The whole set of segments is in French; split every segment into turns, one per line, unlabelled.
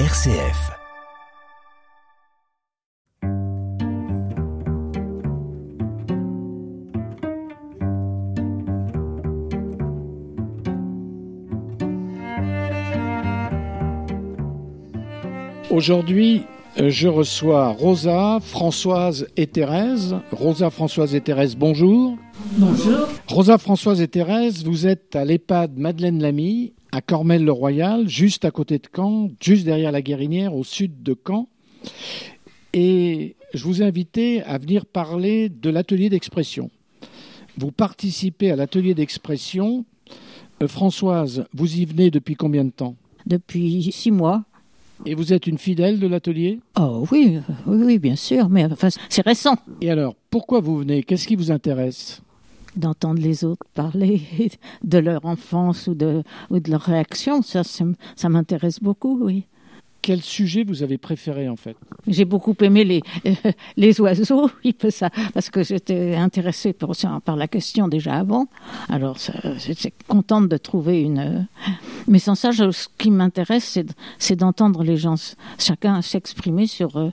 RCF.
Aujourd'hui, euh, je reçois Rosa, Françoise et Thérèse. Rosa, Françoise et Thérèse, bonjour.
Bonjour.
Rosa, Françoise et Thérèse, vous êtes à l'EHPAD Madeleine Lamy, à Cormel-le-Royal, juste à côté de Caen, juste derrière la Guérinière, au sud de Caen. Et je vous ai invité à venir parler de l'atelier d'expression. Vous participez à l'atelier d'expression. Euh, Françoise, vous y venez depuis combien de temps?
Depuis six mois.
Et vous êtes une fidèle de l'atelier?
Oh oui, oui, oui, bien sûr, mais enfin, c'est récent
Et alors, pourquoi vous venez? Qu'est-ce qui vous intéresse?
D'entendre les autres parler de leur enfance ou de, ou de leur réaction. Ça, ça m'intéresse beaucoup, oui.
Quel sujet vous avez préféré en fait?
J'ai beaucoup aimé les, les oiseaux, il peut ça, parce que j'étais intéressée par, par la question déjà avant. Alors, j'étais contente de trouver une. euh, Mais sans ça, je- ce qui m'intéresse, c'est d'entendre les gens, chacun s'exprimer sur. euh,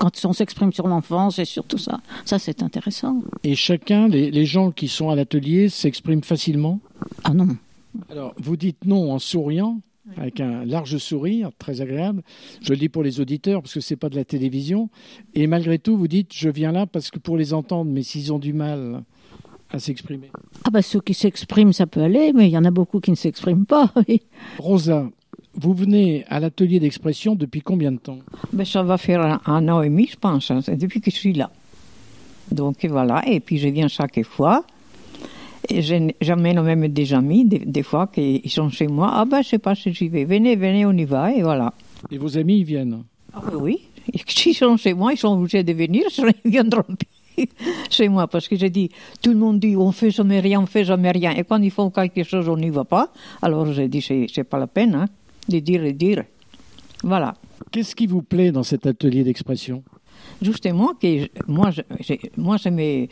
quand on s'exprime sur l'enfance et sur tout ça. Ça, c'est intéressant.
Et chacun, les, les gens qui sont à l'atelier s'expriment facilement?
Ah non.
Alors, vous dites non en souriant, avec un large sourire, très agréable. Je le dis pour les auditeurs, parce que c'est pas de la télévision. Et malgré tout, vous dites je viens là parce que pour les entendre, mais s'ils ont du mal à s'exprimer.
Ah bah ceux qui s'expriment, ça peut aller, mais il y en a beaucoup qui ne s'expriment pas. oui.
Rosa, vous venez à l'atelier d'expression depuis combien de temps?
Ben, ça va faire un, un an et demi, je pense, hein, c'est depuis que je suis là. Donc voilà, et puis je viens chaque fois. J'amène même des amis, des, des fois, qui sont chez moi. Ah ben, je sais pas si j'y vais. Venez, venez, on y va, et voilà.
Et vos amis, ils viennent?
Ah ben oui, s'ils sont chez moi, ils sont obligés de venir, sinon ils viendront chez moi. Parce que j'ai dit, tout le monde dit, on fait jamais rien, on fait jamais rien. Et quand ils font quelque chose, on n'y va pas. Alors j'ai dit, c'est pas la peine hein, de dire et dire. Voilà.
Qu'est-ce qui vous plaît dans cet atelier d'expression?
Justement, que moi, je, moi je me-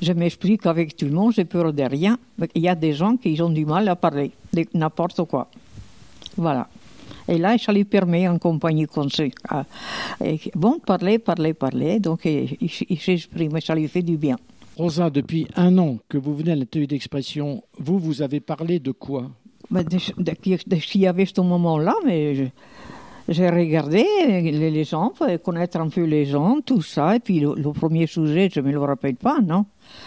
je m'explique avec tout le monde, j'ai peur de rien. Il y a des gens qui ont du mal à parler de n'importe quoi. Voilà. Et là, ça lui permet, en compagnie comme ça, et bon, parler, parler, parler. Donc, il, s'exprime, ça lui fait du bien.
Rosa, depuis un an que vous venez à l'atelier d'expression, vous, vous avez parlé de quoi?
Mais de, de, de ce qu'il y avait ce moment-là, mais je- j'ai regardé les, les gens, connaître un peu les gens, tout ça. Et puis le, le premier sujet, je ne me le rappelle pas, non.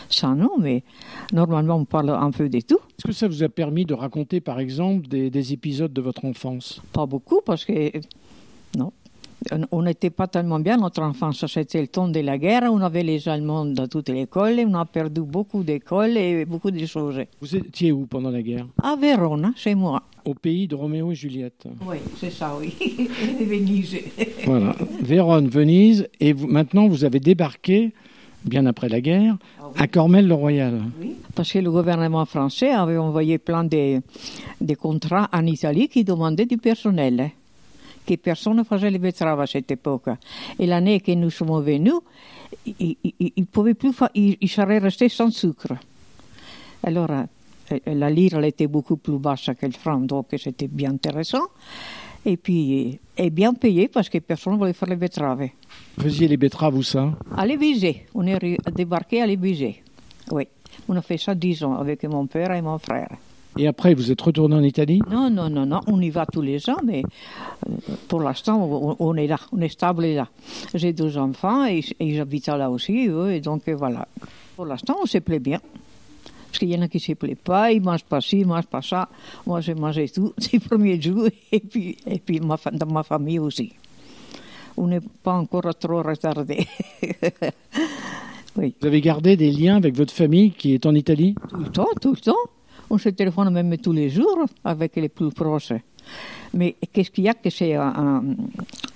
Ça, non, mais normalement, on parle un peu de tout.
Est-ce que ça vous a permis de raconter, par exemple, des, des épisodes de votre enfance?
Pas beaucoup, parce que, non. On- n'était pas tellement bien, notre enfance, c'était le temps de la guerre, on avait les Allemands dans toute l'école, on a perdu beaucoup d'écoles et beaucoup de choses.
Vous étiez où pendant la guerre?
À Vérone, chez moi.
Au pays de Roméo et Juliette.
Oui, c'est ça, oui. Venise.
Voilà, Vérone, Venise, et vous, maintenant vous avez débarqué, bien après la guerre, à Cormel-le-Royal.
Parce que le gouvernement français avait envoyé plein de, de contrats en Italie qui demandaient du personnel. Que personne ne faisait les betteraves à cette époque. Et l'année que nous sommes venus, ils ne pouvaient plus, ils, ils seraient restés sans sucre. Alors, euh, la lire elle était beaucoup plus basse que le franc, donc c'était bien intéressant. Et puis, et bien payé parce que personne ne voulait faire les betteraves.
Vous faisiez les betteraves où ça?
À l'Ébusée, on est débarqué à l'Ébusée. Oui, on a fait ça dix ans avec mon père et mon frère.
Et après, vous êtes retourné en Italie?
Non, non, non, non, on y va tous les ans, mais euh, pour l'instant, on, est là, on est stable là. J'ai deux enfants et, et j'habite là aussi, eux, et donc euh, voilà. Pour l'instant, on se plaît bien. Parce qu'il y en a qui ne se plaisent pas, ils ne mangent pas ci, ils ne mangent pas ça. Moi, j'ai mangé tout ces premiers jours, et puis, et puis ma, dans ma famille aussi. On n'est pas encore trop retardé. oui.
Vous avez gardé des liens avec votre famille qui est en Italie?
Tout le temps, tout le temps. On se téléphone même tous les jours avec les plus proches. Mais qu'est-ce qu'il y a que c'est un-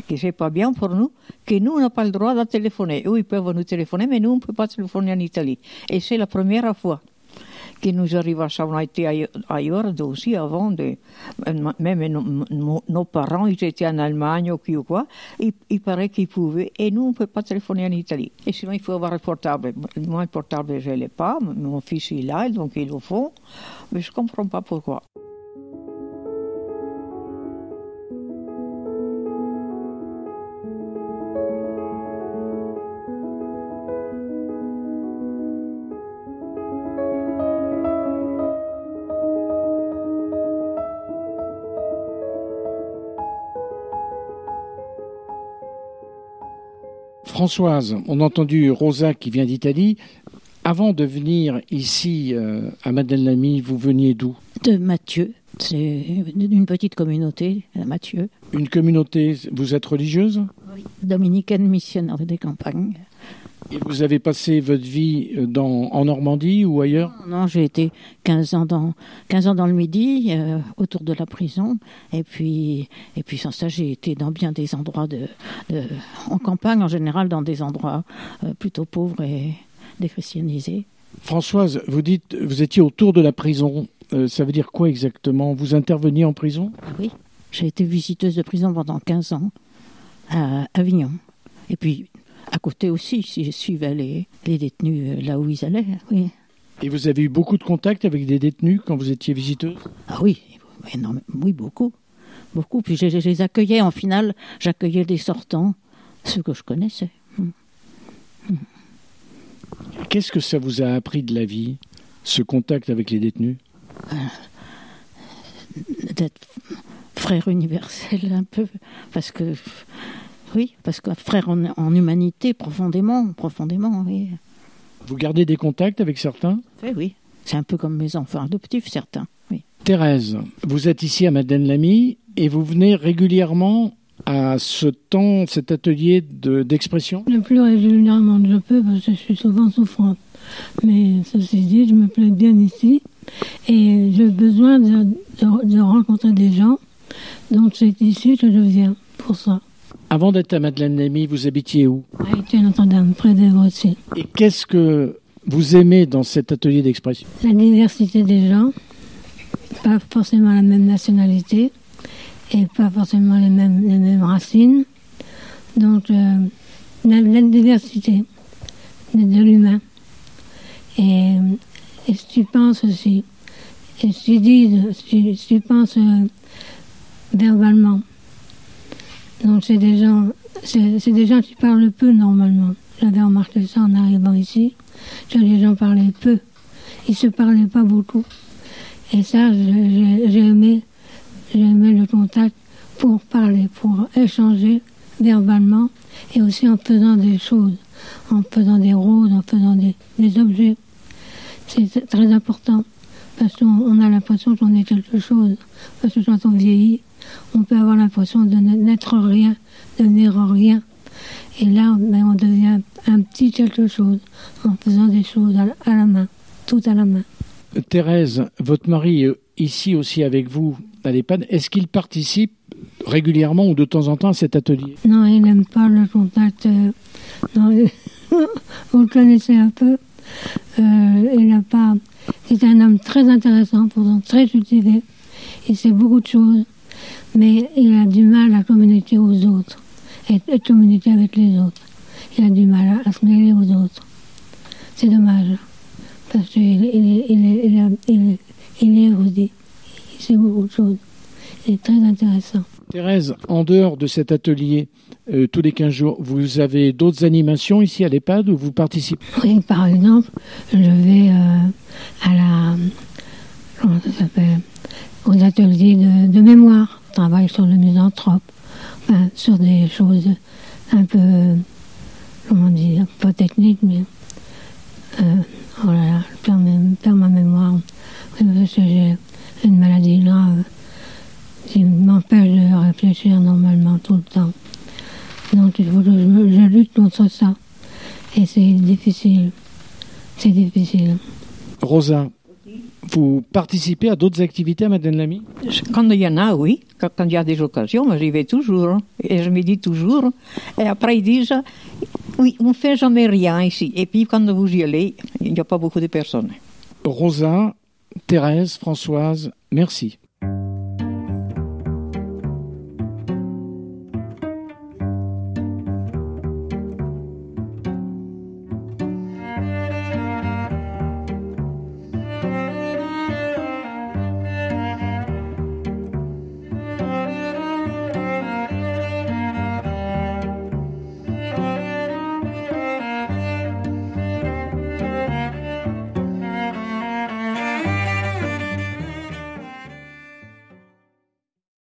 que c'est pas bien pour nous? Que nous, on n'a pas le droit de téléphoner. Ils peuvent nous téléphoner, mais nous, on ne peut pas téléphoner en Italie. Et c'est la première fois que nous arrive à ça. On a été aille- ailleurs aussi avant. De, même nos, parents, ils étaient en Allemagne ou qui quoi. Il, paraît qu'ils pouvaient. Et nous, on ne peut pas téléphoner en Italie. Et sinon, il faut avoir le portable. Moi, le portable, je ne l'ai pas. Mon fils, il l'a, donc ils le font. Mais je ne comprends pas pourquoi.
Françoise, on a entendu Rosa qui vient d'Italie. Avant de venir ici euh, à Madeleine-Lamy, vous veniez d'où?
De Mathieu. C'est d'une petite communauté, à Mathieu.
Une communauté, vous êtes religieuse?
Dominicaine missionnaire des campagnes.
Et vous avez passé votre vie euh, dans, en Normandie ou ailleurs?
Non, j'ai été 15 ans dans, 15 ans dans le Midi, euh, autour de la prison. Et puis, et puis sans ça, j'ai été dans bien des endroits de, de, en campagne, en général, dans des endroits euh, plutôt pauvres et déchristianisés.
Françoise, vous dites, vous étiez autour de la prison. Euh, ça veut dire quoi exactement? Vous interveniez en prison?
Oui, j'ai été visiteuse de prison pendant 15 ans à Avignon. Et puis, à côté aussi, si je suivais les, les détenus là où ils allaient, oui.
Et vous avez eu beaucoup de contacts avec des détenus quand vous étiez visiteuse?
Ah oui, oui, beaucoup. Beaucoup. Puis je, je les accueillais, en finale, j'accueillais des sortants, ceux que je connaissais. Hum.
Qu'est-ce que ça vous a appris de la vie, ce contact avec les détenus?
Euh, D'être frère universel un peu, parce que oui, parce que frère en, en humanité profondément, profondément, oui.
Vous gardez des contacts avec certains
Oui, oui. C'est un peu comme mes enfants adoptifs, certains. Oui.
Thérèse, vous êtes ici à Madeleine-Lamy et vous venez régulièrement à ce temps, cet atelier de- d'expression?
Le plus régulièrement que je peux parce que je suis souvent souffrante. Mais ceci dit, je me plais bien ici et j'ai besoin de, de- de rencontrer des gens. Donc c'est ici que je viens pour ça.
Avant d'être à Madeleine-Lamy, vous habitiez où?
À Étienne Notre-Dame, près d'Èvre aussi.
Et qu'est-ce que vous aimez dans cet atelier d'expression?
La diversité des gens, pas forcément la même nationalité et pas forcément les mêmes, les mêmes racines. Donc euh, la, la diversité de, de l'humain. Et, et si tu penses aussi, et si tu dis, si, si tu penses euh, verbalement, donc c'est des gens, c'est des gens qui parlent peu normalement. J'avais remarqué ça en arrivant ici, que les gens parlaient peu ils se parlaient pas beaucoup. Et ça, j'ai j'ai aimé, j'ai aimé le contact pour parler, pour échanger verbalement et aussi en faisant des choses, en faisant des roses, en faisant des, des objets. C'est très important parce qu'on on a l'impression qu'on est quelque chose. Parce que quand on vieillit, on peut avoir l'impression de n'être rien, de devenir rien. Et là, ben, on devient un petit quelque chose en faisant des choses à la- main tout à la main.
Thérèse, votre mari est ici aussi avec vous à l'EHPAD. Est-ce qu'il participe régulièrement ou de temps en temps à cet atelier?
Non, il n'aime pas le contact. euh, non, vous le connaissez un peu. Euh, il n'a pas. C'est un homme très intéressant, pourtant très cultivé. Il sait beaucoup de choses, mais il a du mal à communiquer aux autres et, et communiquer avec les autres. Il a du mal à, à se mêler aux autres. C'est dommage, parce qu'il il, est- il, il, il, érudit. Il sait beaucoup de choses. Il est très intéressant.
Thérèse, en dehors de cet atelier, euh, tous les 15 jours, vous avez d'autres animations ici à l'EHPAD où vous participez?
Oui, par exemple, je vais euh, à la. Comment ça s'appelle Aux ateliers de, de mémoire. Travaille sur le misanthrope. Enfin, sur des choses un peu. Comment dire Pas techniques, mais. euh, oh là là, je perds, ma mémoire. Parce que j'ai une maladie grave qui m'empêche de réfléchir normalement tout le temps. Donc je, je lutte contre ça. Et c'est difficile. C'est difficile.
Rosa, vous participez à d'autres activités à Madeleine-Lamy
Quand il y en a, oui. Quand, il y a des occasions, moi j'y vais toujours. Et je me dis toujours. Et après, ils disent Oui, on ne fait jamais rien ici. Et puis, quand vous y allez, il n'y a pas beaucoup de personnes.
Rosa, Thérèse, Françoise, merci.